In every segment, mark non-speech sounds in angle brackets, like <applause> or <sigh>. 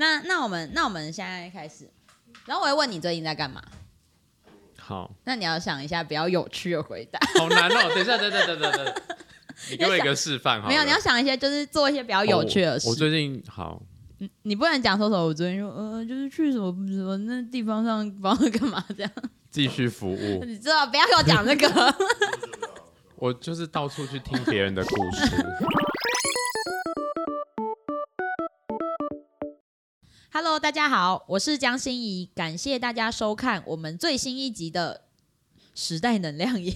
那那我们那我们现在开始，然后我会问你最近在干嘛？好，那你要想一下比较有趣的回答。好难哦。等一下，等等等等等，<laughs> 你给我一个示范哈。没有，你要想一些就是做一些比较有趣的事。我最近好，你不能讲说什么，我最近说呃，就是去什么什么那地方上帮他干嘛这样。<laughs> 继续服务。你知道，不要给我讲这个。<laughs> 我就是到处去听别人的故事。Hello，大家好，我是江心怡，感谢大家收看我们最新一集的《时代能量营》。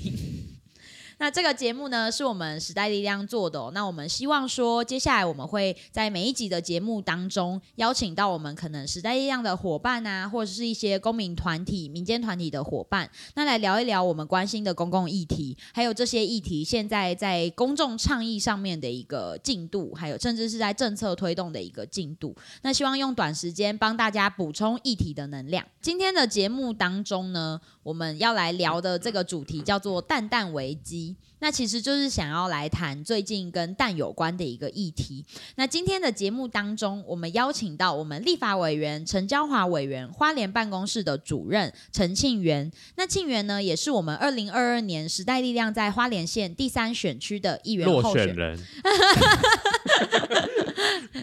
那这个节目呢，是我们时代力量做的。那我们希望说，接下来我们会在每一集的节目当中，邀请到我们可能时代力量的伙伴啊，或者是一些公民团体、民间团体的伙伴，那来聊一聊我们关心的公共议题，还有这些议题现在在公众倡议上面的一个进度，还有甚至是在政策推动的一个进度。那希望用短时间帮大家补充议题的能量。今天的节目当中呢，我们要来聊的这个主题叫做“蛋蛋危机”。那其实就是想要来谈最近跟蛋有关的一个议题。那今天的节目当中，我们邀请到我们立法委员陈娇华委员、花莲办公室的主任陈庆元。那庆元呢，也是我们二零二二年时代力量在花莲县第三选区的议员候选人。<laughs>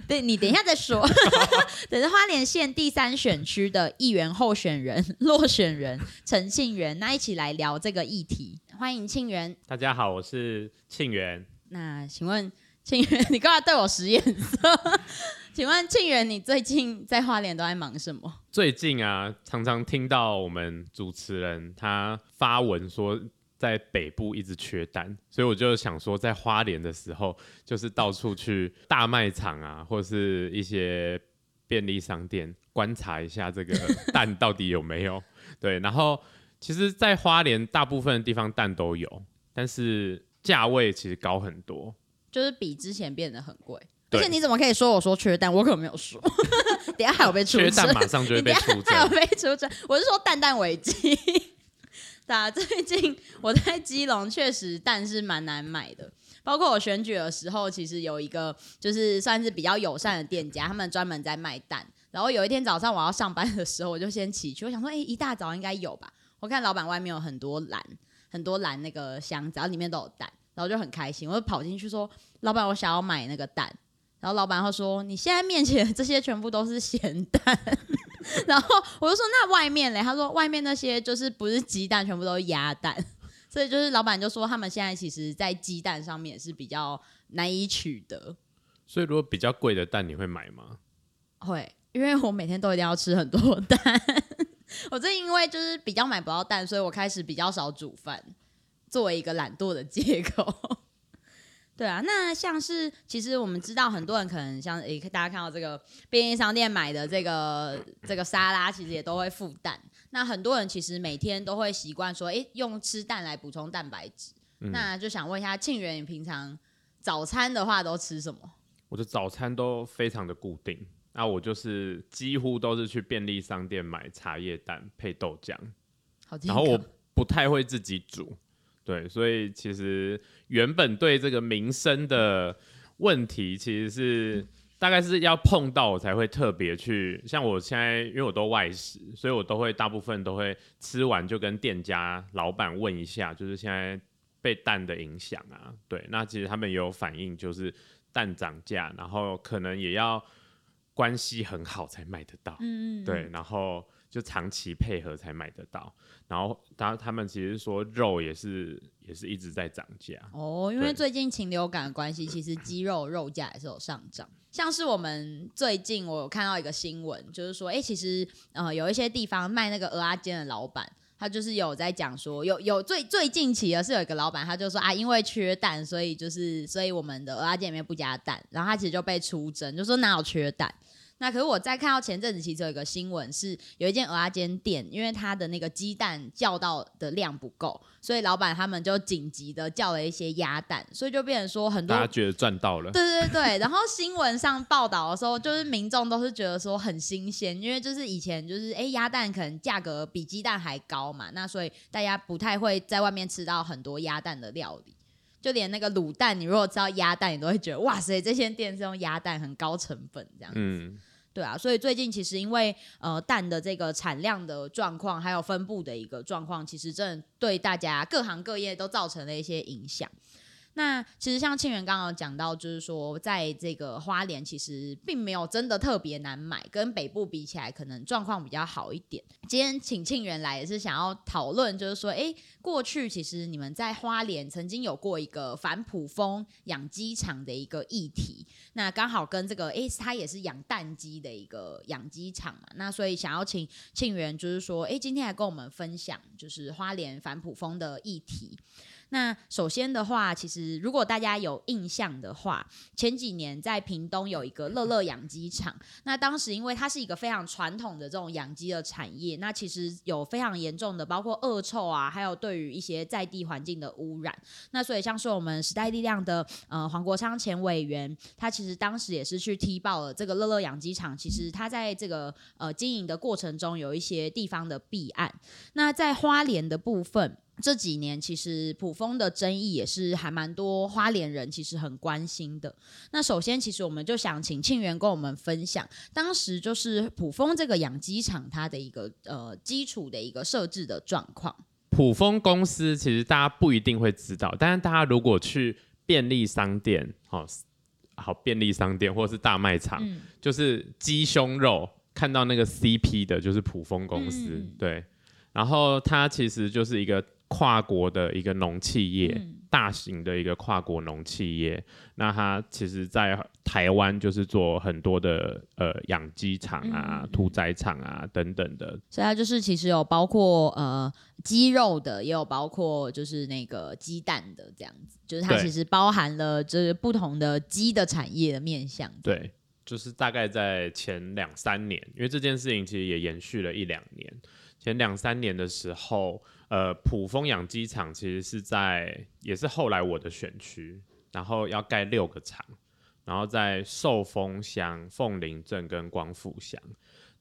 对你等一下再说。<laughs> 等着花莲县第三选区的议员候选人落选人陈庆元，那一起来聊这个议题。欢迎庆元。大家好，我是庆元。那请问庆元，你刚才对我使眼色？<laughs> 请问庆元，你最近在花莲都在忙什么？最近啊，常常听到我们主持人他发文说，在北部一直缺蛋，所以我就想说，在花莲的时候，就是到处去大卖场啊，或是一些便利商店观察一下这个蛋到底有没有。<laughs> 对，然后。其实，在花莲大部分的地方蛋都有，但是价位其实高很多，就是比之前变得很贵。而且你怎么可以说我说缺蛋？我可没有说。<laughs> 等下还有被出缺蛋，马上就会被出征。<laughs> 还有被出征，我是说蛋蛋危机。对啊，最近我在基隆确实蛋是蛮难买的，包括我选举的时候，其实有一个就是算是比较友善的店家，他们专门在卖蛋。然后有一天早上我要上班的时候，我就先起去，我想说，哎，一大早应该有吧。我看老板外面有很多篮，很多篮那个箱子，然后里面都有蛋，然后就很开心，我就跑进去说：“老板，我想要买那个蛋。”然后老板会说：“你现在面前这些全部都是咸蛋。<laughs> ”然后我就说：“那外面嘞？”他说：“外面那些就是不是鸡蛋，全部都是鸭蛋。<laughs> ”所以就是老板就说他们现在其实，在鸡蛋上面是比较难以取得。所以如果比较贵的蛋，你会买吗？会，因为我每天都一定要吃很多蛋。<laughs> 我这因为就是比较买不到蛋，所以我开始比较少煮饭，作为一个懒惰的借口。<laughs> 对啊，那像是其实我们知道很多人可能像诶，大家看到这个便利商店买的这个这个沙拉，其实也都会附蛋。那很多人其实每天都会习惯说，哎，用吃蛋来补充蛋白质。那就想问一下庆元，你平常早餐的话都吃什么？我的早餐都非常的固定。那我就是几乎都是去便利商店买茶叶蛋配豆浆，然后我不太会自己煮，对，所以其实原本对这个民生的问题，其实是大概是要碰到我才会特别去，像我现在因为我都外食，所以我都会大部分都会吃完就跟店家老板问一下，就是现在被蛋的影响啊，对，那其实他们也有反应，就是蛋涨价，然后可能也要。关系很好才买得到，嗯，对，然后就长期配合才买得到，然后他他们其实说肉也是也是一直在涨价哦，因为最近禽流感的关系，其实鸡肉肉价也是有上涨。像是我们最近我有看到一个新闻，就是说，哎，其实呃有一些地方卖那个鹅阿煎的老板。他就是有在讲说，有有最最近期的是有一个老板，他就说啊，因为缺蛋，所以就是所以我们的鹅阿煎里面不加蛋，然后他其实就被出征，就说哪有缺蛋。那可是我在看到前阵子其实有一个新闻，是有一间鹅阿煎店，因为它的那个鸡蛋叫到的量不够，所以老板他们就紧急的叫了一些鸭蛋，所以就变成说很多大家觉得赚到了。对对对，<laughs> 然后新闻上报道的时候，就是民众都是觉得说很新鲜，因为就是以前就是哎鸭蛋可能价格比鸡蛋还高嘛，那所以大家不太会在外面吃到很多鸭蛋的料理，就连那个卤蛋，你如果知道鸭蛋，你都会觉得哇塞，这些店是用鸭蛋很高成本这样子。对啊，所以最近其实因为呃蛋的这个产量的状况，还有分布的一个状况，其实真的对大家各行各业都造成了一些影响。那其实像庆元刚刚讲到，就是说在这个花莲，其实并没有真的特别难买，跟北部比起来，可能状况比较好一点。今天请庆元来也是想要讨论，就是说，哎，过去其实你们在花莲曾经有过一个反普丰养鸡场的一个议题，那刚好跟这个，哎，它也是养蛋鸡的一个养鸡场嘛，那所以想要请庆元，就是说，哎，今天来跟我们分享，就是花莲反普丰的议题。那首先的话，其实如果大家有印象的话，前几年在屏东有一个乐乐养鸡场。那当时因为它是一个非常传统的这种养鸡的产业，那其实有非常严重的包括恶臭啊，还有对于一些在地环境的污染。那所以像是我们时代力量的呃黄国昌前委员，他其实当时也是去踢爆了这个乐乐养鸡场，其实他在这个呃经营的过程中有一些地方的弊案。那在花莲的部分。这几年其实普丰的争议也是还蛮多，花莲人其实很关心的。那首先，其实我们就想请庆元跟我们分享，当时就是普丰这个养鸡场它的一个呃基础的一个设置的状况。普丰公司其实大家不一定会知道，但是大家如果去便利商店，好，好便利商店或者是大卖场，就是鸡胸肉看到那个 CP 的，就是普丰公司，对。然后它其实就是一个。跨国的一个农企业，大型的一个跨国农企业，那它其实，在台湾就是做很多的呃养鸡场啊、屠宰场啊等等的，所以它就是其实有包括呃鸡肉的，也有包括就是那个鸡蛋的这样子，就是它其实包含了就是不同的鸡的产业的面向。对，就是大概在前两三年，因为这件事情其实也延续了一两年，前两三年的时候。呃，普丰养鸡场其实是在，也是后来我的选区，然后要盖六个厂，然后在寿丰乡、凤林镇跟光复乡，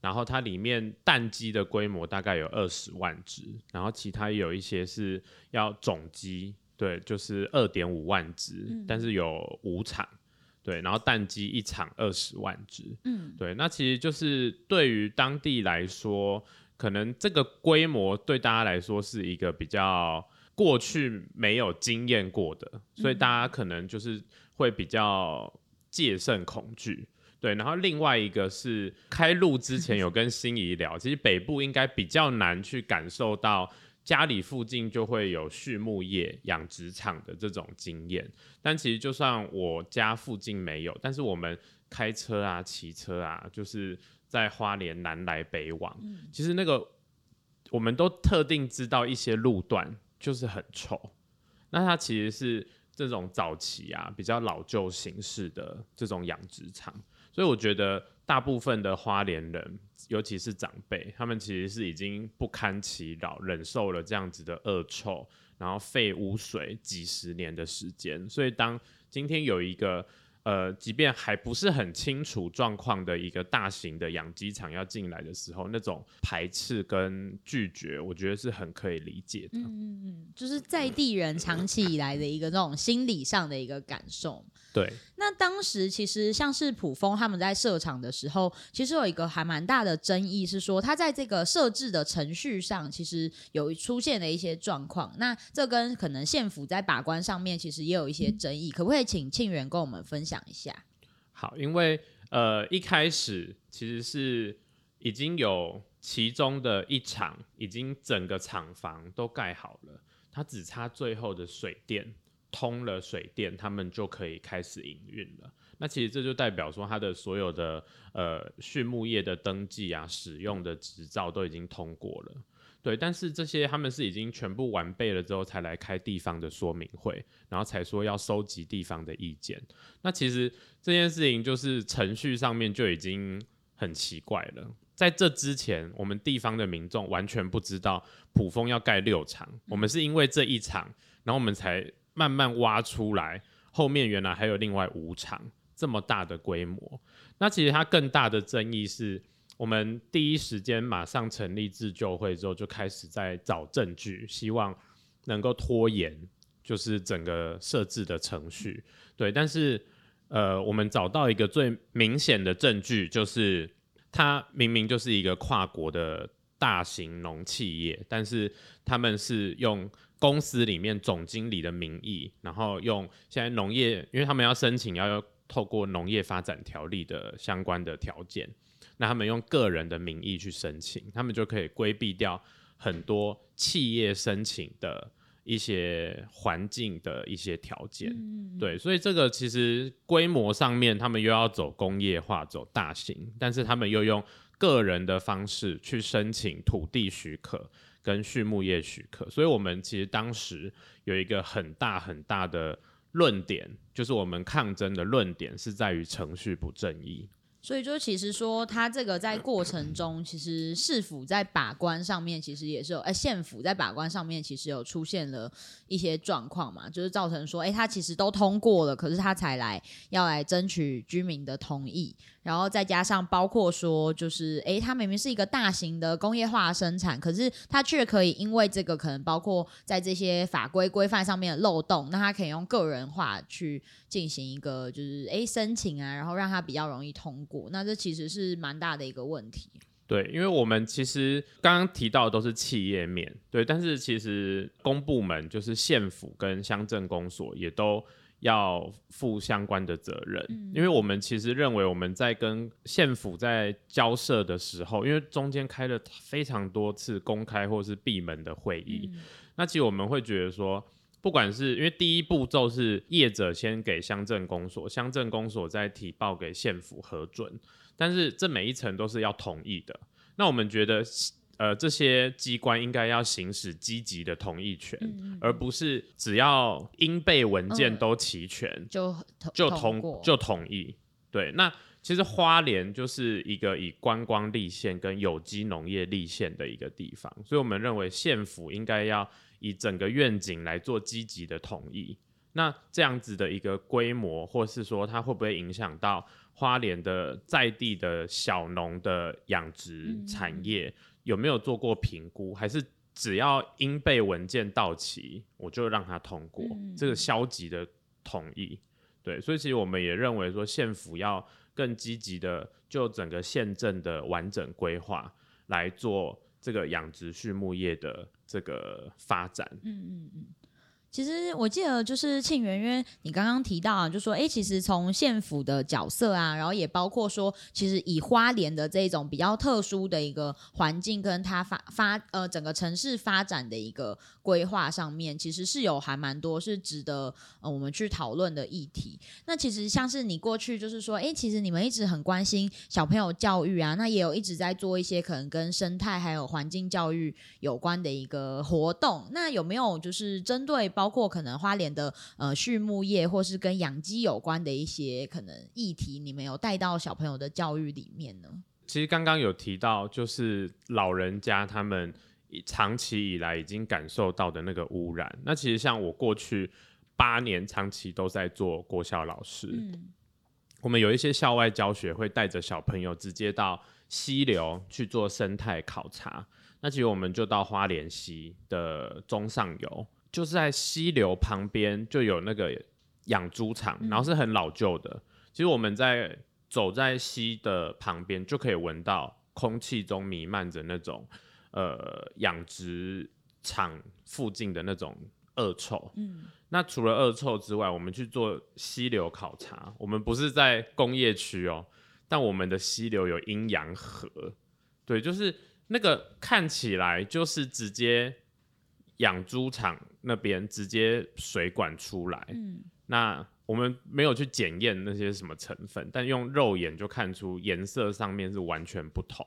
然后它里面蛋鸡的规模大概有二十万只，然后其他有一些是要种鸡，对，就是二点五万只，但是有五场，对，然后蛋鸡一场二十万只，嗯，对，那其实就是对于当地来说。可能这个规模对大家来说是一个比较过去没有经验过的，所以大家可能就是会比较戒慎恐惧。对，然后另外一个是开路之前有跟心仪聊，其实北部应该比较难去感受到家里附近就会有畜牧业养殖场的这种经验。但其实就算我家附近没有，但是我们开车啊、骑车啊，就是。在花莲南来北往，其实那个我们都特定知道一些路段就是很臭，那它其实是这种早期啊比较老旧形式的这种养殖场，所以我觉得大部分的花莲人，尤其是长辈，他们其实是已经不堪其扰，忍受了这样子的恶臭，然后废污水几十年的时间，所以当今天有一个。呃，即便还不是很清楚状况的一个大型的养鸡场要进来的时候，那种排斥跟拒绝，我觉得是很可以理解的。嗯嗯，就是在地人长期以来的一个那种心理上的一个感受。对，那当时其实像是普丰他们在设厂的时候，其实有一个还蛮大的争议，是说他在这个设置的程序上，其实有出现了一些状况。那这跟可能县府在把关上面，其实也有一些争议。可不可以请庆元跟我们分享一下？好，因为呃一开始其实是已经有其中的一场，已经整个厂房都盖好了，它只差最后的水电。通了水电，他们就可以开始营运了。那其实这就代表说，他的所有的呃畜牧业的登记啊、使用的执照都已经通过了。对，但是这些他们是已经全部完备了之后，才来开地方的说明会，然后才说要收集地方的意见。那其实这件事情就是程序上面就已经很奇怪了。在这之前，我们地方的民众完全不知道普丰要盖六场，我们是因为这一场，然后我们才。慢慢挖出来，后面原来还有另外五场这么大的规模。那其实它更大的争议是，我们第一时间马上成立自救会之后，就开始在找证据，希望能够拖延，就是整个设置的程序。对，但是呃，我们找到一个最明显的证据，就是它明明就是一个跨国的大型农企业，但是他们是用公司里面总经理的名义，然后用现在农业，因为他们要申请要透过农业发展条例的相关的条件，那他们用个人的名义去申请，他们就可以规避掉很多企业申请的。一些环境的一些条件，对，所以这个其实规模上面，他们又要走工业化，走大型，但是他们又用个人的方式去申请土地许可跟畜牧业许可，所以我们其实当时有一个很大很大的论点，就是我们抗争的论点是在于程序不正义。所以就其实说，他这个在过程中，其实市府在把关上面，其实也是有，哎，县府在把关上面，其实有出现了一些状况嘛，就是造成说，哎，他其实都通过了，可是他才来要来争取居民的同意。然后再加上包括说，就是诶，它明明是一个大型的工业化生产，可是它却可以因为这个可能包括在这些法规规范上面的漏洞，那它可以用个人化去进行一个就是诶申请啊，然后让它比较容易通过。那这其实是蛮大的一个问题。对，因为我们其实刚刚提到的都是企业面对，但是其实公部门就是县府跟乡镇公所也都。要负相关的责任，因为我们其实认为我们在跟县府在交涉的时候，因为中间开了非常多次公开或是闭门的会议，那其实我们会觉得说，不管是因为第一步骤是业者先给乡镇公所，乡镇公所再提报给县府核准，但是这每一层都是要同意的，那我们觉得。呃，这些机关应该要行使积极的同意权，而不是只要应备文件都齐全就就同就同意。对，那其实花莲就是一个以观光立县跟有机农业立县的一个地方，所以我们认为县府应该要以整个愿景来做积极的同意。那这样子的一个规模，或是说它会不会影响到花莲的在地的小农的养殖产业？有没有做过评估？还是只要应备文件到齐，我就让他通过这个消极的同意？对，所以其实我们也认为说，县府要更积极的就整个县镇的完整规划来做这个养殖畜牧业的这个发展。嗯嗯嗯。其实我记得就是庆元，因为你刚刚提到啊，就说哎，其实从县府的角色啊，然后也包括说，其实以花莲的这种比较特殊的一个环境，跟它发发呃整个城市发展的一个规划上面，其实是有还蛮多是值得呃我们去讨论的议题。那其实像是你过去就是说，哎，其实你们一直很关心小朋友教育啊，那也有一直在做一些可能跟生态还有环境教育有关的一个活动。那有没有就是针对？包括可能花莲的呃畜牧业，或是跟养鸡有关的一些可能议题，你们有带到小朋友的教育里面呢？其实刚刚有提到，就是老人家他们长期以来已经感受到的那个污染。那其实像我过去八年长期都在做国校老师，嗯，我们有一些校外教学会带着小朋友直接到溪流去做生态考察。那其实我们就到花莲溪的中上游。就是在溪流旁边就有那个养猪场，然后是很老旧的。其实我们在走在溪的旁边，就可以闻到空气中弥漫着那种呃养殖场附近的那种恶臭。嗯，那除了恶臭之外，我们去做溪流考察，我们不是在工业区哦，但我们的溪流有阴阳河，对，就是那个看起来就是直接。养猪场那边直接水管出来，嗯，那我们没有去检验那些什么成分，但用肉眼就看出颜色上面是完全不同。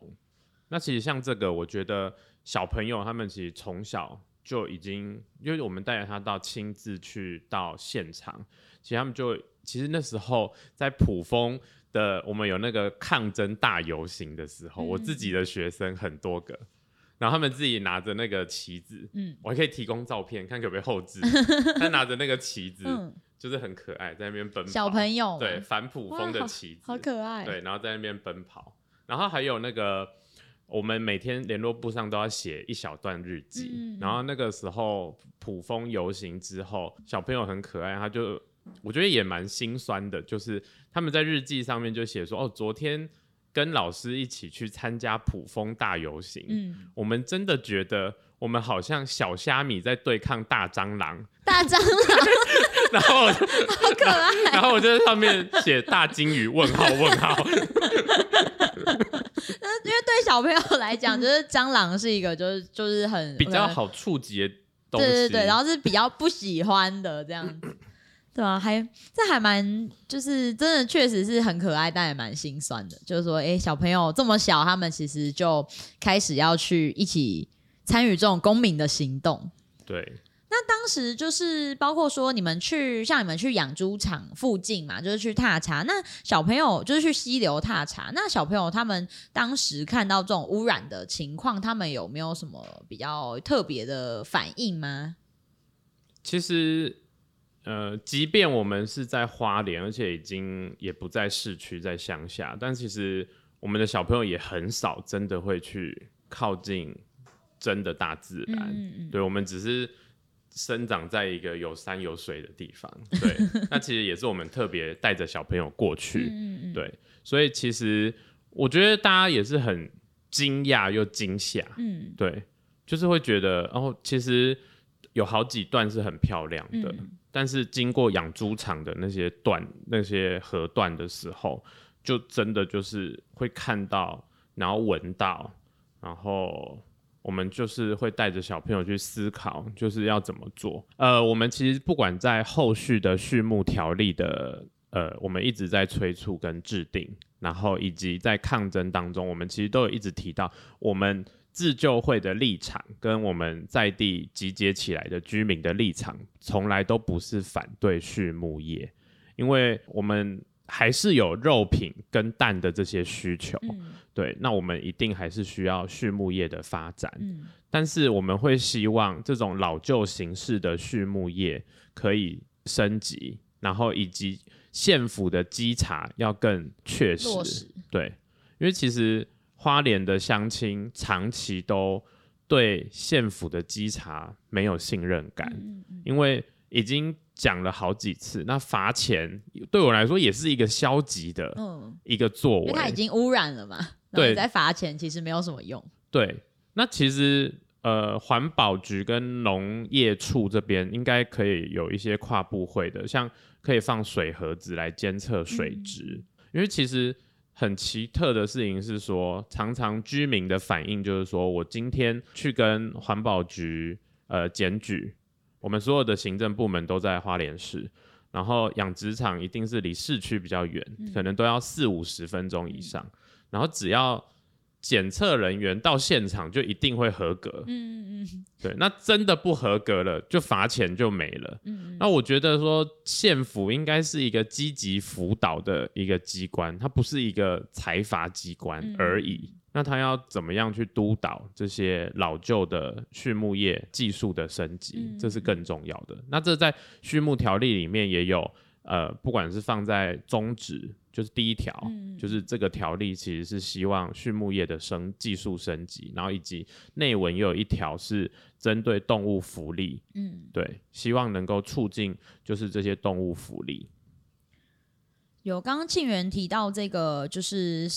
那其实像这个，我觉得小朋友他们其实从小就已经，因为我们带着他到亲自去到现场，其实他们就其实那时候在普丰的，我们有那个抗争大游行的时候，我自己的学生很多个。然后他们自己拿着那个旗子，嗯，我还可以提供照片，看可不可以后置。<laughs> 他拿着那个旗子，就是很可爱，在那边奔跑。小朋友，对，反普风的旗子，好可爱。对，然后在那边奔跑。然后还有那个，我们每天联络簿上都要写一小段日记。然后那个时候普风游行之后，小朋友很可爱，他就我觉得也蛮心酸的，就是他们在日记上面就写说，哦，昨天。跟老师一起去参加普丰大游行，嗯，我们真的觉得我们好像小虾米在对抗大蟑螂，大蟑螂，<laughs> 然后 <laughs> 好可爱，然后我就在上面写大金鱼问号问号。<laughs> 那因为对小朋友来讲，就是蟑螂是一个就是就是很比较好触及的东西，对对对，然后是比较不喜欢的这样子。对啊，还这还蛮，就是真的确实是很可爱，但也蛮心酸的。就是说，哎，小朋友这么小，他们其实就开始要去一起参与这种公民的行动。对。那当时就是包括说，你们去像你们去养猪场附近嘛，就是去踏查。那小朋友就是去溪流踏查。那小朋友他们当时看到这种污染的情况，他们有没有什么比较特别的反应吗？其实。呃，即便我们是在花莲，而且已经也不在市区，在乡下，但其实我们的小朋友也很少真的会去靠近真的大自然。对，我们只是生长在一个有山有水的地方。对，<laughs> 那其实也是我们特别带着小朋友过去。对，所以其实我觉得大家也是很惊讶又惊吓。嗯，对，就是会觉得，哦，其实有好几段是很漂亮的。但是经过养猪场的那些段、那些河段的时候，就真的就是会看到，然后闻到，然后我们就是会带着小朋友去思考，就是要怎么做。呃，我们其实不管在后续的畜牧条例的，呃，我们一直在催促跟制定，然后以及在抗争当中，我们其实都有一直提到我们。自救会的立场跟我们在地集结起来的居民的立场，从来都不是反对畜牧业，因为我们还是有肉品跟蛋的这些需求，对，那我们一定还是需要畜牧业的发展，但是我们会希望这种老旧形式的畜牧业可以升级，然后以及县府的稽查要更确实，对，因为其实。花莲的乡亲长期都对县府的稽查没有信任感，因为已经讲了好几次，那罚钱对我来说也是一个消极的一个作为。它已经污染了嘛？对，在罚钱其实没有什么用。对，那其实呃，环保局跟农业处这边应该可以有一些跨部会的，像可以放水盒子来监测水质，因为其实。很奇特的事情是说，常常居民的反应就是说，我今天去跟环保局呃检举，我们所有的行政部门都在花莲市，然后养殖场一定是离市区比较远，可能都要四五十分钟以上，然后只要。检测人员到现场就一定会合格，嗯嗯嗯，对，那真的不合格了，就罚钱就没了。嗯，那我觉得说县府应该是一个积极辅导的一个机关，它不是一个财阀机关而已。那他要怎么样去督导这些老旧的畜牧业技术的升级，这是更重要的。那这在畜牧条例里面也有。呃，不管是放在宗旨，就是第一条，就是这个条例其实是希望畜牧业的升技术升级，然后以及内文又有一条是针对动物福利，嗯，对，希望能够促进就是这些动物福利。有刚刚庆元提到这个，就是。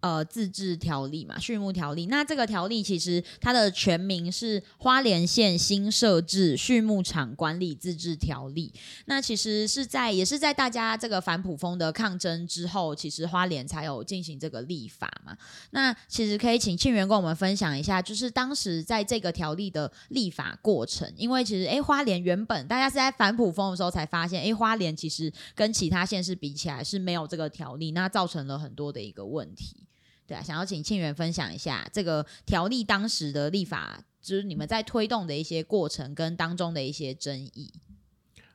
呃，自治条例嘛，畜牧条例。那这个条例其实它的全名是《花莲县新设置畜牧场管理自治条例》。那其实是在也是在大家这个反普风的抗争之后，其实花莲才有进行这个立法嘛。那其实可以请庆元跟我们分享一下，就是当时在这个条例的立法过程。因为其实哎，花莲原本大家是在反普风的时候才发现，哎，花莲其实跟其他县市比起来是没有这个条例，那造成了很多的一个问题。对啊，想要请庆元分享一下这个条例当时的立法，就是你们在推动的一些过程跟当中的一些争议。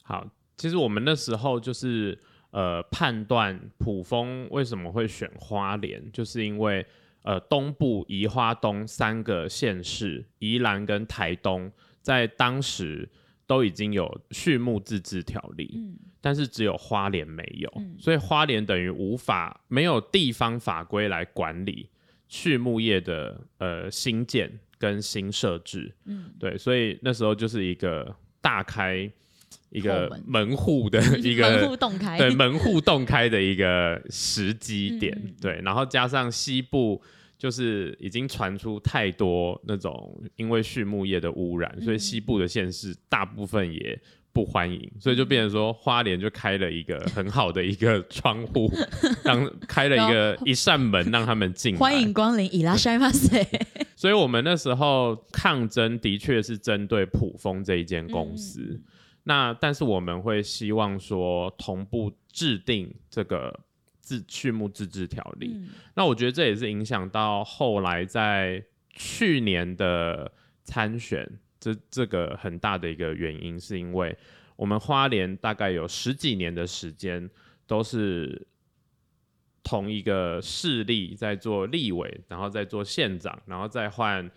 好，其实我们那时候就是呃判断普丰为什么会选花莲，就是因为呃东部宜花东三个县市宜兰跟台东在当时。都已经有畜牧自治条例，但是只有花莲没有，所以花莲等于无法没有地方法规来管理畜牧业的呃新建跟新设置。嗯，对，所以那时候就是一个大开一个门。户的 <laughs> 一个门户洞开，对门户洞开的一个时机点，对，然后加上西部就是已经传出太多那种因为畜牧业的污染，所以西部的县市大部分也不欢迎，所以就变成说花莲就开了一个很好的一个窗户，<laughs> 让开了一个一扇门让他们进，欢迎光临伊拉山马塞。<laughs> 所以我们那时候抗争的确是针对普丰这一间公司。那但是我们会希望说同步制定这个自畜牧自治条例。那我觉得这也是影响到后来在去年的参选这这个很大的一个原因，是因为我们花莲大概有十几年的时间都是同一个势力在做立委，然后再做县长，然后再换。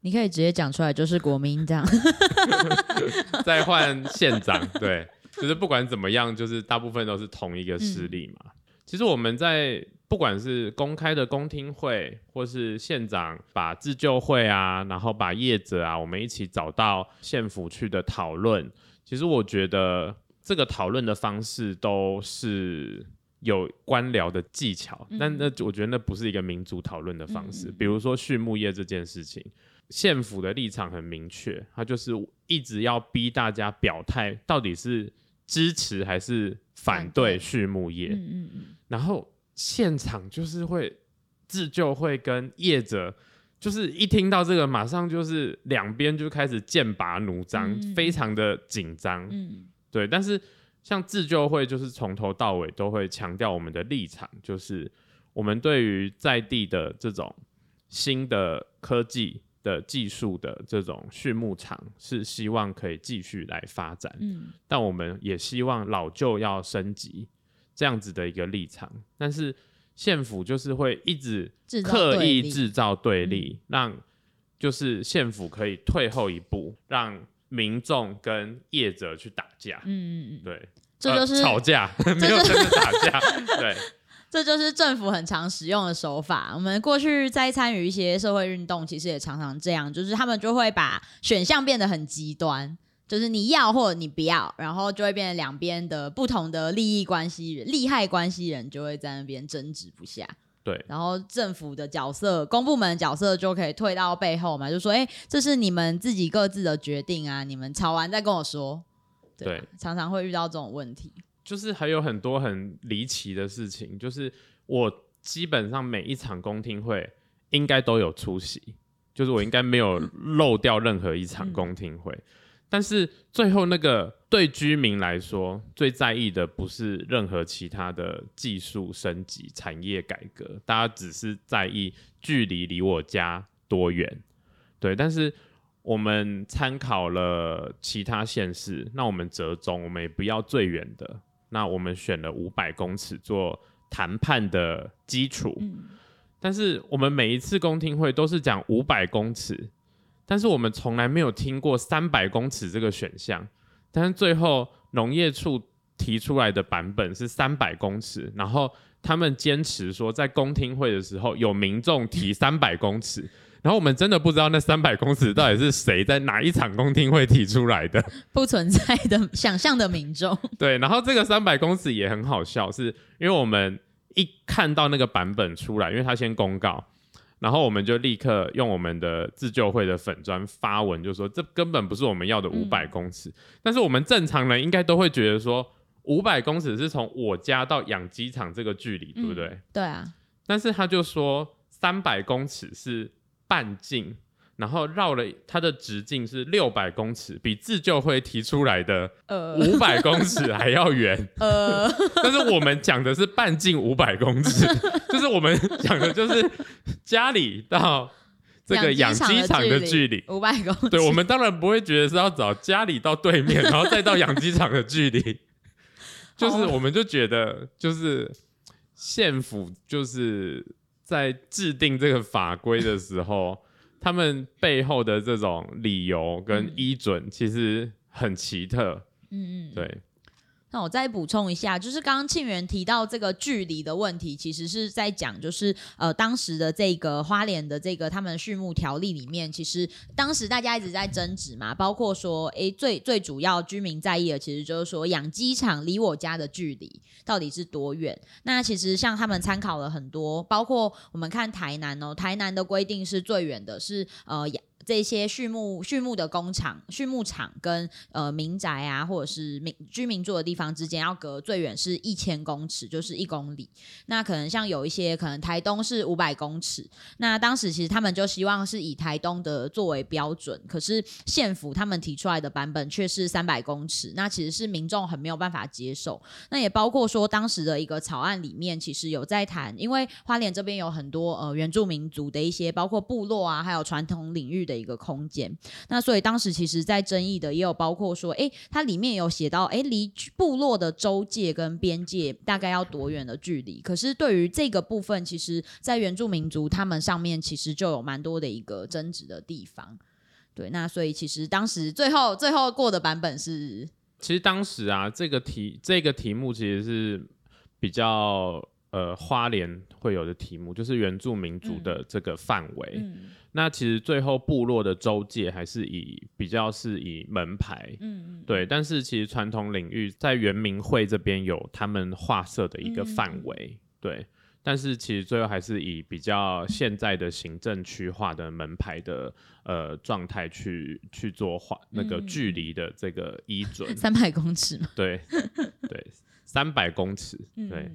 你可以直接讲出来，就是国民党 <laughs> <laughs> 再换县长，对，就是不管怎么样，就是大部分都是同一个势力嘛。其实我们在不管是公开的公听会，或是县长把自救会啊，然后把业者啊，我们一起找到县府去的讨论，其实我觉得这个讨论的方式都是有官僚的技巧，但那我觉得那不是一个民主讨论的方式。比如说畜牧业这件事情。县府的立场很明确，他就是一直要逼大家表态，到底是支持还是反对畜牧业。嗯嗯嗯。然后现场就是会自救会跟业者，就是一听到这个，马上就是两边就开始剑拔弩张，非常的紧张。嗯。对，但是像自救会，就是从头到尾都会强调我们的立场，就是我们对于在地的这种新的科技。的技术的这种畜牧场是希望可以继续来发展，嗯，但我们也希望老旧要升级这样子的一个立场，但是县府就是会一直刻意制造对立，让就是县府可以退后一步，让民众跟业者去打架，嗯嗯嗯，对，这就是吵架，<laughs> 没有真的打架，<laughs> 对。<laughs> 这就是政府很常使用的手法。我们过去在参与一些社会运动，其实也常常这样，就是他们就会把选项变得很极端，就是你要或者你不要，然后就会变成两边的不同的利益关系人、利害关系人就会在那边争执不下。对，然后政府的角色、公部门的角色就可以退到背后嘛，就说：“哎，这是你们自己各自的决定啊，你们吵完再跟我说。”对，常常会遇到这种问题。就是还有很多很离奇的事情，就是我基本上每一场公听会应该都有出席，就是我应该没有漏掉任何一场公听会。但是最后那个对居民来说最在意的不是任何其他的技术升级、产业改革，大家只是在意距离离我家多远。对，但是我们参考了其他县市，那我们折中，我们也不要最远的。那我们选了五百公尺做谈判的基础，但是我们每一次公听会都是讲五百公尺，但是我们从来没有听过三百公尺这个选项。但是最后农业处提出来的版本是三百公尺，然后他们坚持说在公听会的时候有民众提三百公尺。然后我们真的不知道那三百公尺到底是谁在哪一场公听会提出来的，<laughs> 不存在的想象的民众。<laughs> 对，然后这个三百公尺也很好笑，是因为我们一看到那个版本出来，因为他先公告，然后我们就立刻用我们的自救会的粉砖发文，就说这根本不是我们要的五百公尺。但是我们正常人应该都会觉得说，五百公尺是从我家到养鸡场这个距离，对不对？对啊。但是他就说三百公尺是。半径，然后绕了它的直径是六百公尺，比自救会提出来的五百公尺还要远。<laughs> 呃，<laughs> 但是我们讲的是半径五百公尺，就是我们讲的就是家里到这个养鸡场的距离五百公尺。对，我们当然不会觉得是要找家里到对面，然后再到养鸡场的距离，<laughs> 就是我们就觉得就是县府就是。在制定这个法规的时候，他们背后的这种理由跟依准其实很奇特。嗯嗯，对。那我再补充一下，就是刚刚庆元提到这个距离的问题，其实是在讲，就是呃，当时的这个花莲的这个他们畜牧条例里面，其实当时大家一直在争执嘛，包括说，哎，最最主要居民在意的，其实就是说养鸡场离我家的距离到底是多远？那其实像他们参考了很多，包括我们看台南哦，台南的规定是最远的是呃养。这些畜牧畜牧的工厂、畜牧场跟呃民宅啊，或者是民居民住的地方之间，要隔最远是一千公尺，就是一公里。那可能像有一些，可能台东是五百公尺。那当时其实他们就希望是以台东的作为标准，可是县府他们提出来的版本却是三百公尺。那其实是民众很没有办法接受。那也包括说当时的一个草案里面，其实有在谈，因为花莲这边有很多呃原住民族的一些，包括部落啊，还有传统领域的。一个空间，那所以当时其实，在争议的也有包括说，哎，它里面有写到，哎，离部落的州界跟边界大概要多远的距离？可是对于这个部分，其实，在原住民族他们上面，其实就有蛮多的一个争执的地方。对，那所以其实当时最后最后过的版本是，其实当时啊，这个题这个题目其实是比较呃花莲会有的题目，就是原住民族的这个范围。那其实最后部落的州界还是以比较是以门牌，嗯嗯，对。但是其实传统领域在原民会这边有他们划设的一个范围，对。但是其实最后还是以比较现在的行政区划的门牌的呃状态去去做划那个距离的这个依准，三百公尺嘛，对对，三百公尺，对。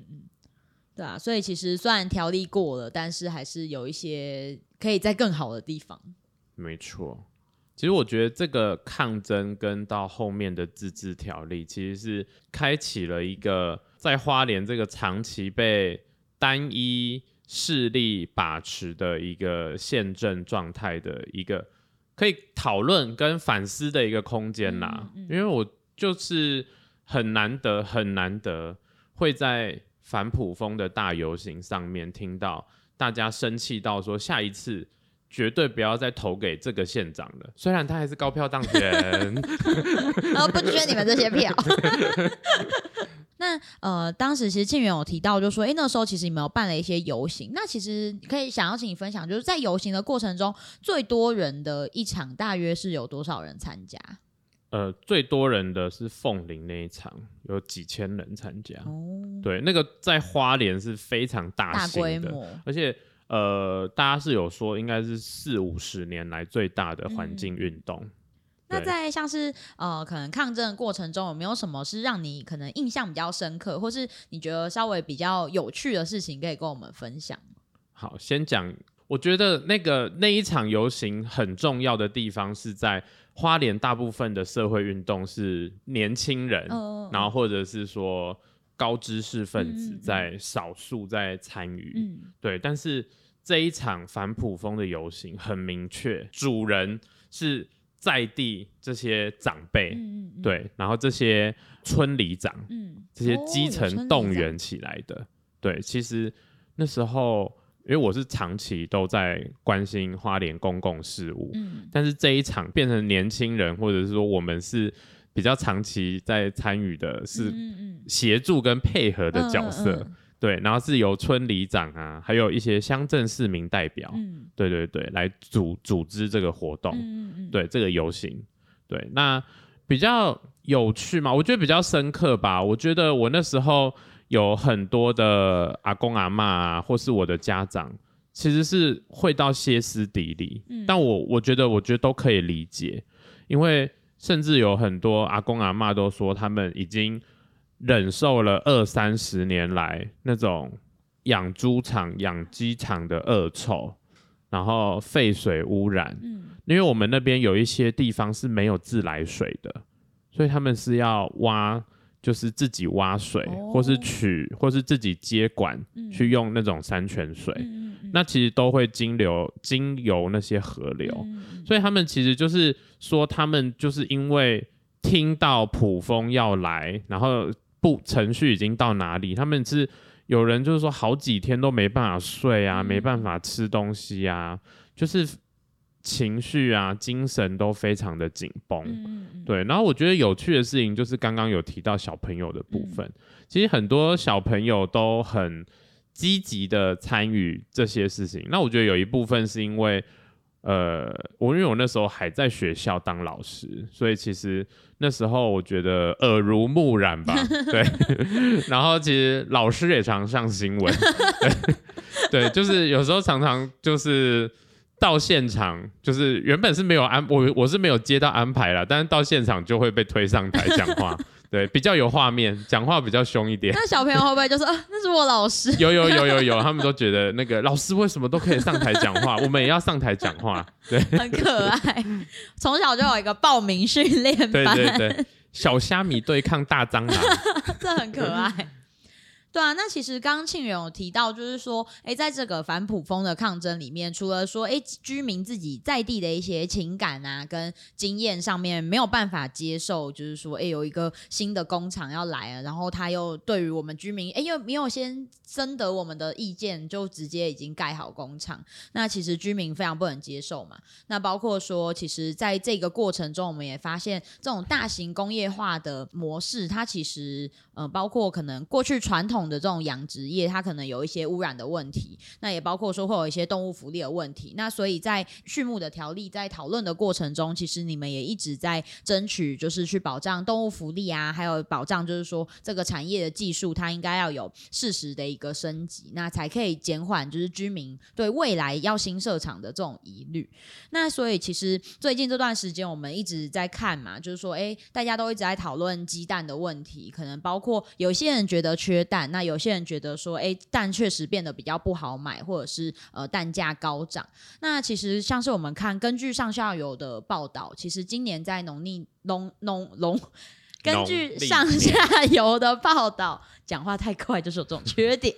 对啊，所以其实虽然条例过了，但是还是有一些可以在更好的地方。没错，其实我觉得这个抗争跟到后面的自治条例，其实是开启了一个在花莲这个长期被单一势力把持的一个宪政状态的一个可以讨论跟反思的一个空间啦。因为我就是很难得，很难得会在。反普风的大游行上面，听到大家生气到说，下一次绝对不要再投给这个县长了。虽然他还是高票当选，<laughs> 然后不缺你们这些票。<laughs> 那呃，当时其实庆元有提到，就说，哎，那时候其实你们有办了一些游行。那其实可以想要请你分享，就是在游行的过程中，最多人的一场大约是有多少人参加？呃，最多人的是凤林那一场，有几千人参加。哦，对，那个在花莲是非常大型的，而且呃，大家是有说应该是四五十年来最大的环境运动。那在像是呃，可能抗争的过程中，有没有什么是让你可能印象比较深刻，或是你觉得稍微比较有趣的事情，可以跟我们分享？好，先讲，我觉得那个那一场游行很重要的地方是在。花莲大部分的社会运动是年轻人，然后或者是说高知识分子在少数在参与，对。但是这一场反普风的游行很明确，主人是在地这些长辈，对，然后这些村里长，这些基层动员起来的，对。其实那时候。因为我是长期都在关心花莲公共事务，嗯，但是这一场变成年轻人，或者是说我们是比较长期在参与的，是协助跟配合的角色，对，然后是由村里长啊，还有一些乡镇市民代表，嗯，对对对，来组组织这个活动，对这个游行，对，那比较有趣嘛，我觉得比较深刻吧，我觉得我那时候。有很多的阿公阿妈啊，或是我的家长，其实是会到歇斯底里。嗯，但我我觉得，我觉得都可以理解，因为甚至有很多阿公阿妈都说，他们已经忍受了二三十年来那种养猪场、养鸡场的恶臭，然后废水污染。嗯，因为我们那边有一些地方是没有自来水的，所以他们是要挖。就是自己挖水，或是取，或是自己接管去用那种山泉水，那其实都会经流经由那些河流，所以他们其实就是说，他们就是因为听到普风要来，然后不程序已经到哪里，他们是有人就是说好几天都没办法睡啊，没办法吃东西啊，就是情绪啊、精神都非常的紧绷。对，然后我觉得有趣的事情就是刚刚有提到小朋友的部分，其实很多小朋友都很积极的参与这些事情。那我觉得有一部分是因为。呃，我因为我那时候还在学校当老师，所以其实那时候我觉得耳濡目染吧，<laughs> 对。然后其实老师也常上新闻，对，就是有时候常常就是到现场，就是原本是没有安，我我是没有接到安排了，但是到现场就会被推上台讲话。<laughs> 对，比较有画面，讲话比较凶一点。那小朋友会不会就说啊，那是我老师？<laughs> 有有有有有，他们都觉得那个老师为什么都可以上台讲话，<laughs> 我们也要上台讲话。对，很可爱，从小就有一个报名训练班。对对对，小虾米对抗大蟑螂，这很可爱。对啊，那其实刚刚庆元有提到，就是说，哎，在这个反普风的抗争里面，除了说，哎，居民自己在地的一些情感啊，跟经验上面没有办法接受，就是说，哎，有一个新的工厂要来了，然后他又对于我们居民，哎，又没有先征得我们的意见，就直接已经盖好工厂，那其实居民非常不能接受嘛。那包括说，其实在这个过程中，我们也发现，这种大型工业化的模式，它其实，呃，包括可能过去传统。的这种养殖业，它可能有一些污染的问题，那也包括说会有一些动物福利的问题。那所以在畜牧的条例在讨论的过程中，其实你们也一直在争取，就是去保障动物福利啊，还有保障就是说这个产业的技术它应该要有适时的一个升级，那才可以减缓就是居民对未来要新设厂的这种疑虑。那所以其实最近这段时间我们一直在看嘛，就是说，哎，大家都一直在讨论鸡蛋的问题，可能包括有些人觉得缺蛋。那有些人觉得说，哎，蛋确实变得比较不好买，或者是呃蛋价高涨。那其实像是我们看，根据上下游的报道，其实今年在农历农农农，根据上下游的报道，讲话太快就是有这种缺点。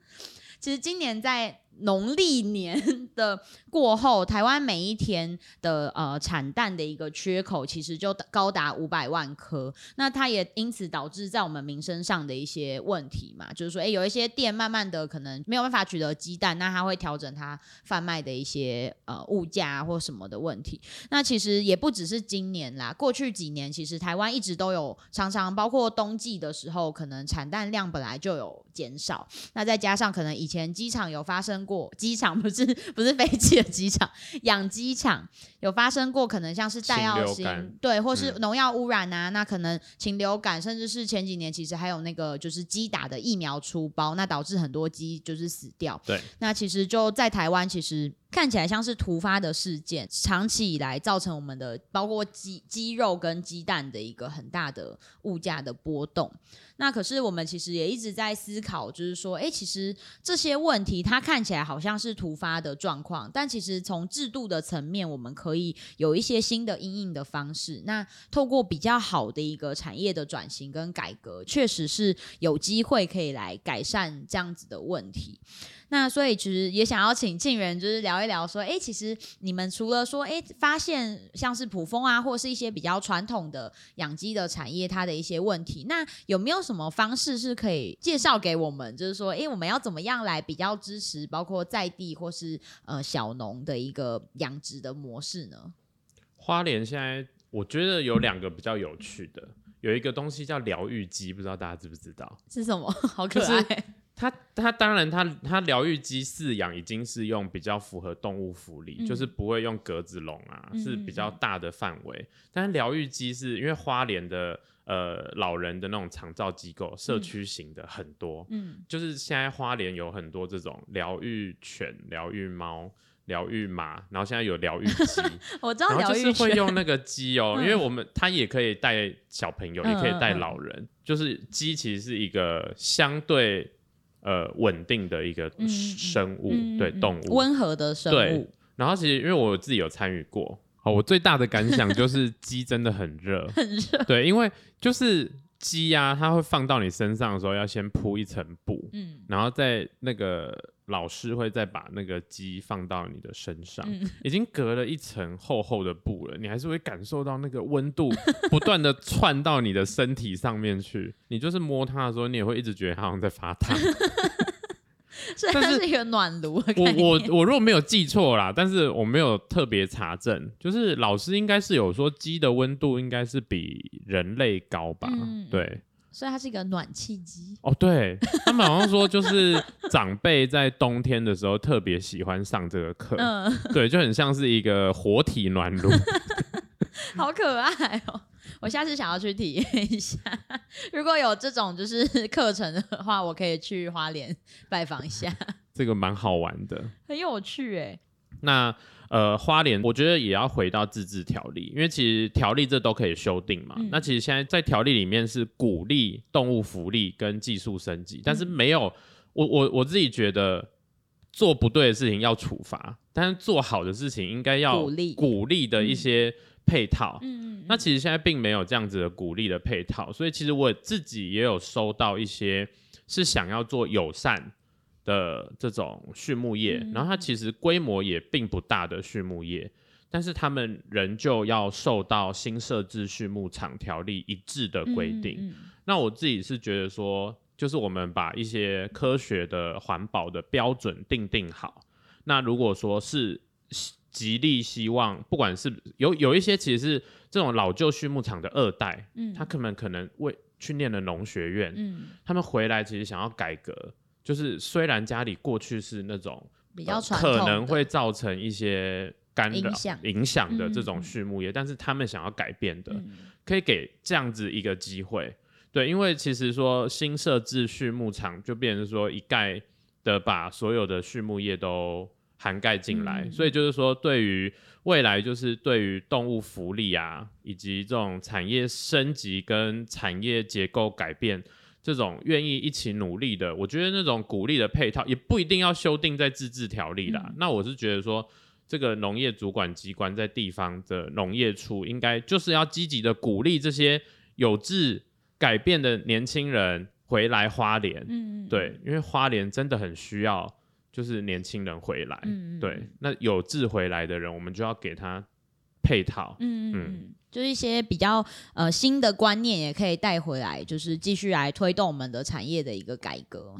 <laughs> 其实今年在农历年的过后，台湾每一天的呃产蛋的一个缺口，其实就高达五百万颗。那它也因此导致在我们民生上的一些问题嘛，就是说，哎，有一些店慢慢的可能没有办法取得鸡蛋，那它会调整它贩卖的一些呃物价或什么的问题。那其实也不只是今年啦，过去几年其实台湾一直都有常常包括冬季的时候，可能产蛋量本来就有减少。那再加上可能以前机场有发生。过机场不是不是飞机的机场，养鸡场有发生过，可能像是带药性对，或是农药污染啊，那可能禽流感，甚至是前几年其实还有那个就是鸡打的疫苗出包，那导致很多鸡就是死掉。对，那其实就在台湾，其实看起来像是突发的事件，长期以来造成我们的包括鸡鸡肉跟鸡蛋的一个很大的物价的波动。那可是我们其实也一直在思考，就是说，哎，其实这些问题它看起来好像是突发的状况，但其实从制度的层面，我们可以有一些新的应应的方式。那透过比较好的一个产业的转型跟改革，确实是有机会可以来改善这样子的问题。那所以其实也想要请静源，就是聊一聊说，哎，其实你们除了说，哎，发现像是普丰啊，或是一些比较传统的养鸡的产业，它的一些问题，那有没有什么方式是可以介绍给我们？就是说，哎，我们要怎么样来比较支持，包括在地或是呃小农的一个养殖的模式呢？花莲现在我觉得有两个比较有趣的，有一个东西叫疗愈鸡，不知道大家知不知道？是什么？<laughs> 好可爱。它它当然它它疗愈鸡饲养已经是用比较符合动物福利，就是不会用格子笼啊，是比较大的范围。但是疗愈鸡是因为花莲的呃老人的那种长照机构，社区型的很多，嗯，就是现在花莲有很多这种疗愈犬、疗愈猫、疗愈马，然后现在有疗愈 <laughs> 鸡，我知道，然后就是会用那个鸡哦，因为我们它也可以带小朋友，也可以带老人，就是鸡其实是一个相对。呃，稳定的一个生物，对动物，温和的生物。然后其实因为我自己有参与过，好，我最大的感想就是鸡真的很热，<laughs> 很热。对，因为就是鸡呀，它会放到你身上的时候要先铺一层布，嗯，然后在那个。老师会再把那个鸡放到你的身上，<laughs> 已经隔了一层厚厚的布了，你还是会感受到那个温度 <laughs> 不断的窜到你的身体上面去。你就是摸它的时候，你也会一直觉得它好像在发烫。<laughs> 所以它是一个暖炉。我我我如果没有记错啦，但是我没有特别查证，就是老师应该是有说鸡的温度应该是比人类高吧？对。所以它是一个暖气机哦，对他们好像说，就是长辈在冬天的时候特别喜欢上这个课，嗯，对，就很像是一个活体暖炉，<laughs> 好可爱哦！我下次想要去体验一下，<laughs> 如果有这种就是 <laughs> 课程的话，我可以去花莲拜访一下，<laughs> 这个蛮好玩的，很有趣哎。那。呃，花莲我觉得也要回到自治条例，因为其实条例这都可以修订嘛。那其实现在在条例里面是鼓励动物福利跟技术升级，但是没有我我我自己觉得做不对的事情要处罚，但是做好的事情应该要鼓励鼓励的一些配套。嗯，那其实现在并没有这样子的鼓励的配套，所以其实我自己也有收到一些是想要做友善。的这种畜牧业，然后它其实规模也并不大的畜牧业，但是他们仍旧要受到新设置畜牧场条例一致的规定。那我自己是觉得说，就是我们把一些科学的环保的标准定定好。那如果说是极力希望，不管是有有一些其实是这种老旧畜牧场的二代，嗯，他可能可能为去念了农学院，嗯，他们回来其实想要改革。就是虽然家里过去是那种比较可能会造成一些干扰影响的这种畜牧业，但是他们想要改变的，可以给这样子一个机会。对，因为其实说新设置畜牧场，就变成说一概的把所有的畜牧业都涵盖进来，所以就是说对于未来，就是对于动物福利啊，以及这种产业升级跟产业结构改变。这种愿意一起努力的，我觉得那种鼓励的配套也不一定要修订在自治条例啦。那我是觉得说，这个农业主管机关在地方的农业处，应该就是要积极的鼓励这些有志改变的年轻人回来花莲。嗯嗯。对，因为花莲真的很需要，就是年轻人回来。对，那有志回来的人，我们就要给他配套。嗯嗯。就一些比较呃新的观念也可以带回来，就是继续来推动我们的产业的一个改革。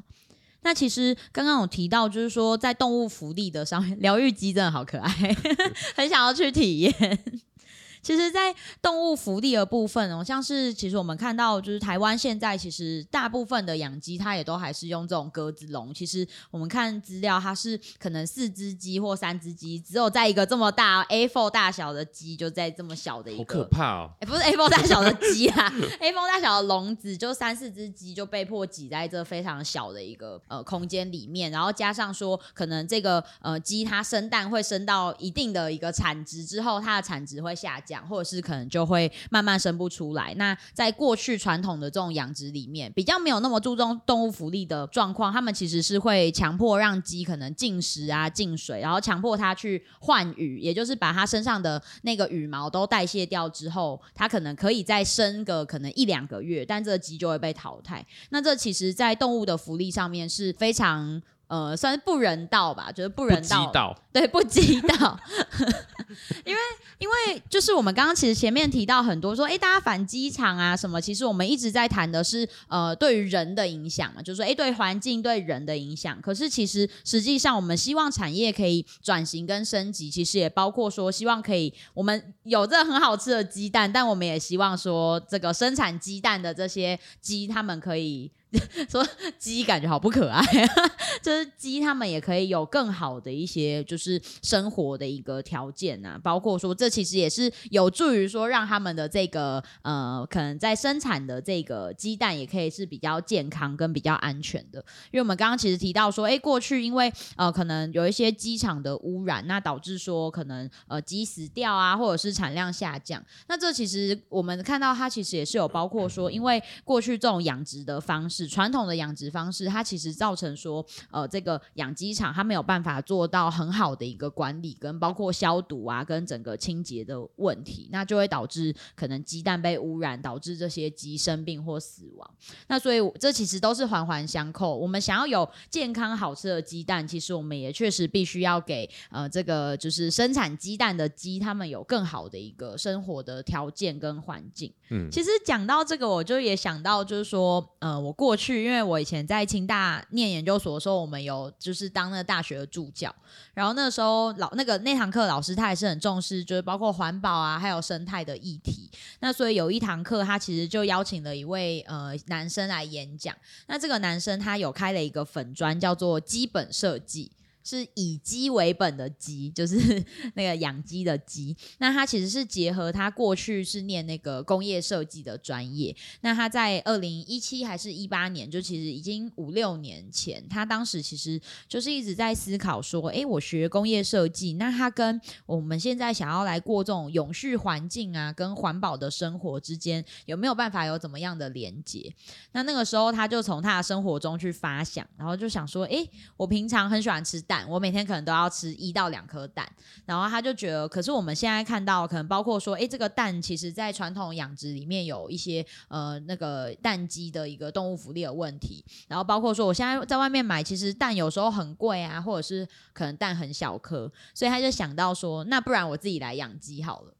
那其实刚刚有提到，就是说在动物福利的上面，疗愈机真的好可爱，<laughs> 很想要去体验。其实，在动物福利的部分哦，像是其实我们看到，就是台湾现在其实大部分的养鸡，它也都还是用这种鸽子笼。其实我们看资料，它是可能四只鸡或三只鸡，只有在一个这么大 A4 大小的鸡，就在这么小的一个，好可怕哦！哎，不是 A4 大小的鸡啊，A4 大小的笼子，就三四只鸡就被迫挤在这非常小的一个呃空间里面，然后加上说，可能这个呃鸡它生蛋会生到一定的一个产值之后，它的产值会下降。或者是可能就会慢慢生不出来。那在过去传统的这种养殖里面，比较没有那么注重动物福利的状况，他们其实是会强迫让鸡可能进食啊、进水，然后强迫它去换羽，也就是把它身上的那个羽毛都代谢掉之后，它可能可以再生个可能一两个月，但这个鸡就会被淘汰。那这其实，在动物的福利上面是非常。呃，算是不人道吧，就是不人道，对，不知道，<laughs> 因为因为就是我们刚刚其实前面提到很多说，哎，大家反机场啊什么，其实我们一直在谈的是呃对于人的影响嘛，就是说哎对环境对人的影响，可是其实实际上我们希望产业可以转型跟升级，其实也包括说希望可以我们有这很好吃的鸡蛋，但我们也希望说这个生产鸡蛋的这些鸡，他们可以。<laughs> 说鸡感觉好不可爱，<laughs> 就是鸡他们也可以有更好的一些就是生活的一个条件啊，包括说这其实也是有助于说让他们的这个呃可能在生产的这个鸡蛋也可以是比较健康跟比较安全的，因为我们刚刚其实提到说，哎，过去因为呃可能有一些鸡场的污染，那导致说可能呃鸡死掉啊，或者是产量下降，那这其实我们看到它其实也是有包括说，因为过去这种养殖的方式。传统的养殖方式，它其实造成说，呃，这个养鸡场它没有办法做到很好的一个管理，跟包括消毒啊，跟整个清洁的问题，那就会导致可能鸡蛋被污染，导致这些鸡生病或死亡。那所以这其实都是环环相扣。我们想要有健康好吃的鸡蛋，其实我们也确实必须要给呃这个就是生产鸡蛋的鸡，他们有更好的一个生活的条件跟环境。嗯，其实讲到这个，我就也想到就是说，呃，我过。过去，因为我以前在清大念研究所的时候，我们有就是当那个大学的助教，然后那时候老那个那堂课老师他也是很重视，就是包括环保啊，还有生态的议题。那所以有一堂课，他其实就邀请了一位呃男生来演讲。那这个男生他有开了一个粉砖，叫做基本设计。是以鸡为本的鸡，就是 <laughs> 那个养鸡的鸡。那他其实是结合他过去是念那个工业设计的专业。那他在二零一七还是一八年，就其实已经五六年前，他当时其实就是一直在思考说：，哎，我学工业设计，那他跟我们现在想要来过这种永续环境啊，跟环保的生活之间有没有办法有怎么样的连接？那那个时候他就从他的生活中去发想，然后就想说：，哎，我平常很喜欢吃蛋。我每天可能都要吃一到两颗蛋，然后他就觉得，可是我们现在看到，可能包括说，哎，这个蛋其实在传统养殖里面有一些呃那个蛋鸡的一个动物福利的问题，然后包括说，我现在在外面买，其实蛋有时候很贵啊，或者是可能蛋很小颗，所以他就想到说，那不然我自己来养鸡好了。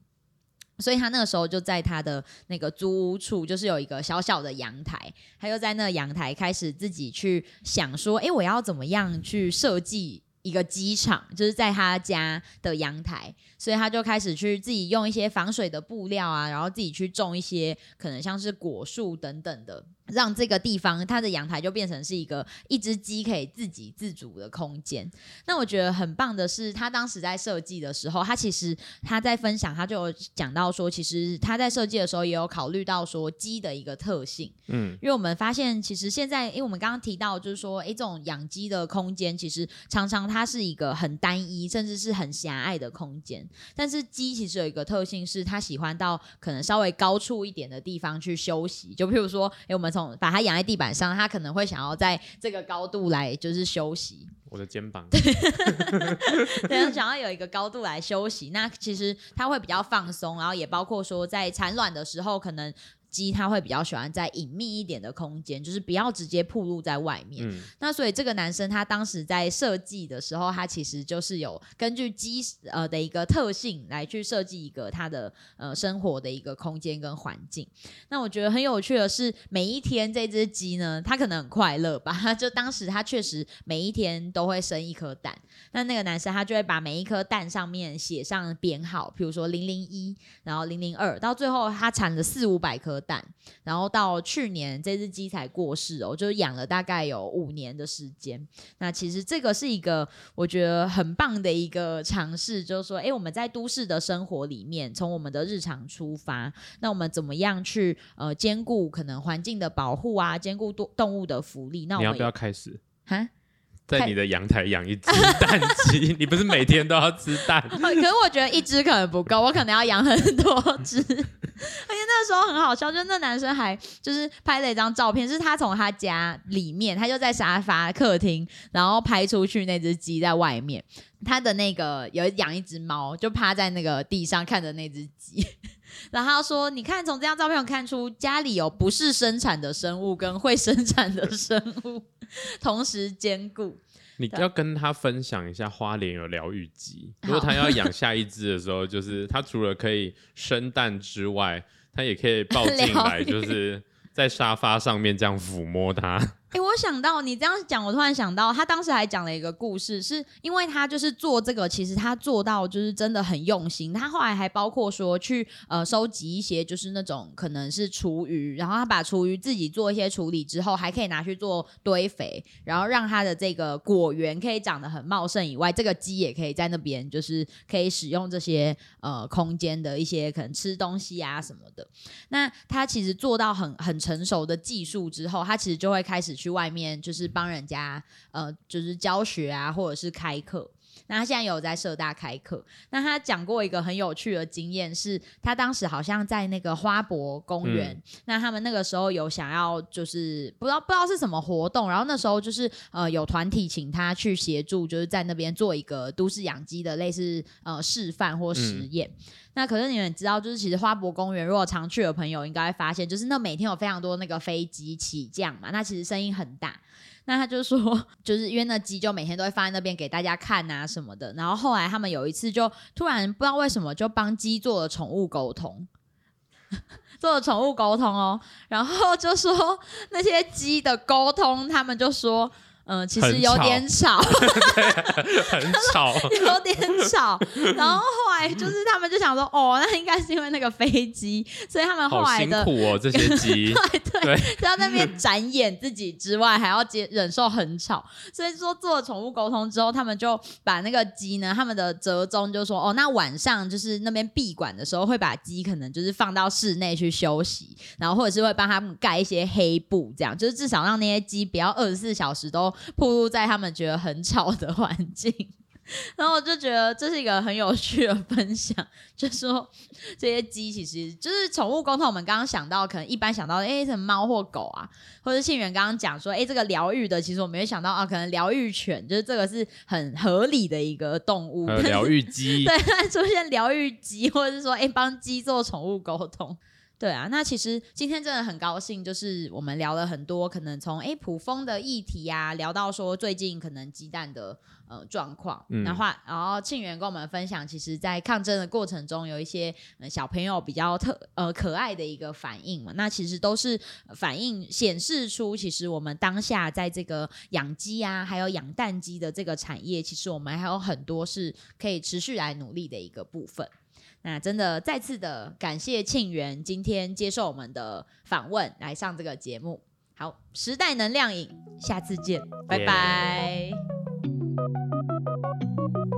所以他那个时候就在他的那个租屋处，就是有一个小小的阳台，他就在那个阳台开始自己去想说，哎，我要怎么样去设计一个机场，就是在他家的阳台，所以他就开始去自己用一些防水的布料啊，然后自己去种一些可能像是果树等等的。让这个地方它的阳台就变成是一个一只鸡可以自给自足的空间。那我觉得很棒的是，他当时在设计的时候，他其实他在分享，他就有讲到说，其实他在设计的时候也有考虑到说鸡的一个特性。嗯，因为我们发现，其实现在，因为我们刚刚提到，就是说，哎，这种养鸡的空间，其实常常它是一个很单一，甚至是很狭隘的空间。但是鸡其实有一个特性，是它喜欢到可能稍微高处一点的地方去休息。就譬如说，哎，我们从把它养在地板上，它可能会想要在这个高度来就是休息。我的肩膀，对，<laughs> 想要有一个高度来休息。那其实它会比较放松，然后也包括说在产卵的时候可能。鸡它会比较喜欢在隐秘一点的空间，就是不要直接暴露在外面。那所以这个男生他当时在设计的时候，他其实就是有根据鸡呃的一个特性来去设计一个他的呃生活的一个空间跟环境。那我觉得很有趣的是，每一天这只鸡呢，它可能很快乐吧？<laughs> 就当时它确实每一天都会生一颗蛋。那那个男生他就会把每一颗蛋上面写上编号，比如说零零一，然后零零二，到最后他产了四五百颗。蛋，然后到去年这只鸡才过世哦，就养了大概有五年的时间。那其实这个是一个我觉得很棒的一个尝试，就是说，哎，我们在都市的生活里面，从我们的日常出发，那我们怎么样去呃兼顾可能环境的保护啊，兼顾动动物的福利？那我们要不要开始？哈？在你的阳台养一只 <laughs> 蛋鸡，你不是每天都要吃蛋？可是我觉得一只可能不够，我可能要养很多只。<laughs> 而且那时候很好笑，就那男生还就是拍了一张照片，是他从他家里面，他就在沙发客厅，然后拍出去那只鸡在外面。他的那个有养一只猫，就趴在那个地上看着那只鸡。然后他说：“你看，从这张照片看出家里有不是生产的生物跟会生产的生物。”同时兼顾，你要跟他分享一下花莲有疗愈鸡。如果他要 <laughs> 养下一只的时候，就是他除了可以生蛋之外，他也可以抱 <laughs> 进来，就是在沙发上面这样抚摸它。哎，我想到你这样讲，我突然想到，他当时还讲了一个故事，是因为他就是做这个，其实他做到就是真的很用心。他后来还包括说去呃收集一些就是那种可能是厨余，然后他把厨余自己做一些处理之后，还可以拿去做堆肥，然后让他的这个果园可以长得很茂盛。以外，这个鸡也可以在那边就是可以使用这些呃空间的一些可能吃东西啊什么的。那他其实做到很很成熟的技术之后，他其实就会开始。去外面就是帮人家呃，就是教学啊，或者是开课。那他现在有在社大开课。那他讲过一个很有趣的经验，是他当时好像在那个花博公园。那他们那个时候有想要就是不知道不知道是什么活动，然后那时候就是呃有团体请他去协助，就是在那边做一个都市养鸡的类似呃示范或实验。那可是你们知道，就是其实花博公园，如果常去的朋友应该会发现，就是那每天有非常多那个飞机起降嘛，那其实声音很大。那他就说，就是因为那鸡就每天都会放在那边给大家看啊什么的。然后后来他们有一次就突然不知道为什么就帮鸡做了宠物沟通。<laughs> 做了宠物沟通哦，然后就说那些鸡的沟通，他们就说。嗯，其实有点吵，<laughs> 很吵，<laughs> 有点吵。然后后来就是他们就想说，哦，那应该是因为那个飞机，所以他们后来的辛苦哦，这些鸡，<laughs> 对对，在那边展演自己之外，还要接忍受很吵。所以说做了宠物沟通之后，他们就把那个鸡呢，他们的折中就说，哦，那晚上就是那边闭馆的时候，会把鸡可能就是放到室内去休息，然后或者是会帮他们盖一些黑布，这样就是至少让那些鸡不要二十四小时都。暴露在他们觉得很吵的环境，<laughs> 然后我就觉得这是一个很有趣的分享，就说这些鸡其实就是宠物沟通。我们刚刚想到，可能一般想到，哎，什么猫或狗啊，或者信源刚刚讲说，哎，这个疗愈的，其实我没有想到啊，可能疗愈犬就是这个是很合理的一个动物，疗愈鸡，<laughs> 对，出现疗愈鸡，或者是说，哎，帮鸡做宠物沟通。对啊，那其实今天真的很高兴，就是我们聊了很多，可能从诶普丰的议题啊，聊到说最近可能鸡蛋的呃状况，然后然后庆元跟我们分享，其实在抗争的过程中有一些小朋友比较特呃可爱的一个反应嘛，那其实都是反映显示出，其实我们当下在这个养鸡啊，还有养蛋鸡的这个产业，其实我们还有很多是可以持续来努力的一个部分。那真的再次的感谢庆元今天接受我们的访问，来上这个节目。好，时代能量饮，下次见，拜拜。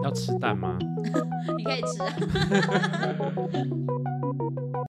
要吃蛋吗？<laughs> 你可以吃。<laughs>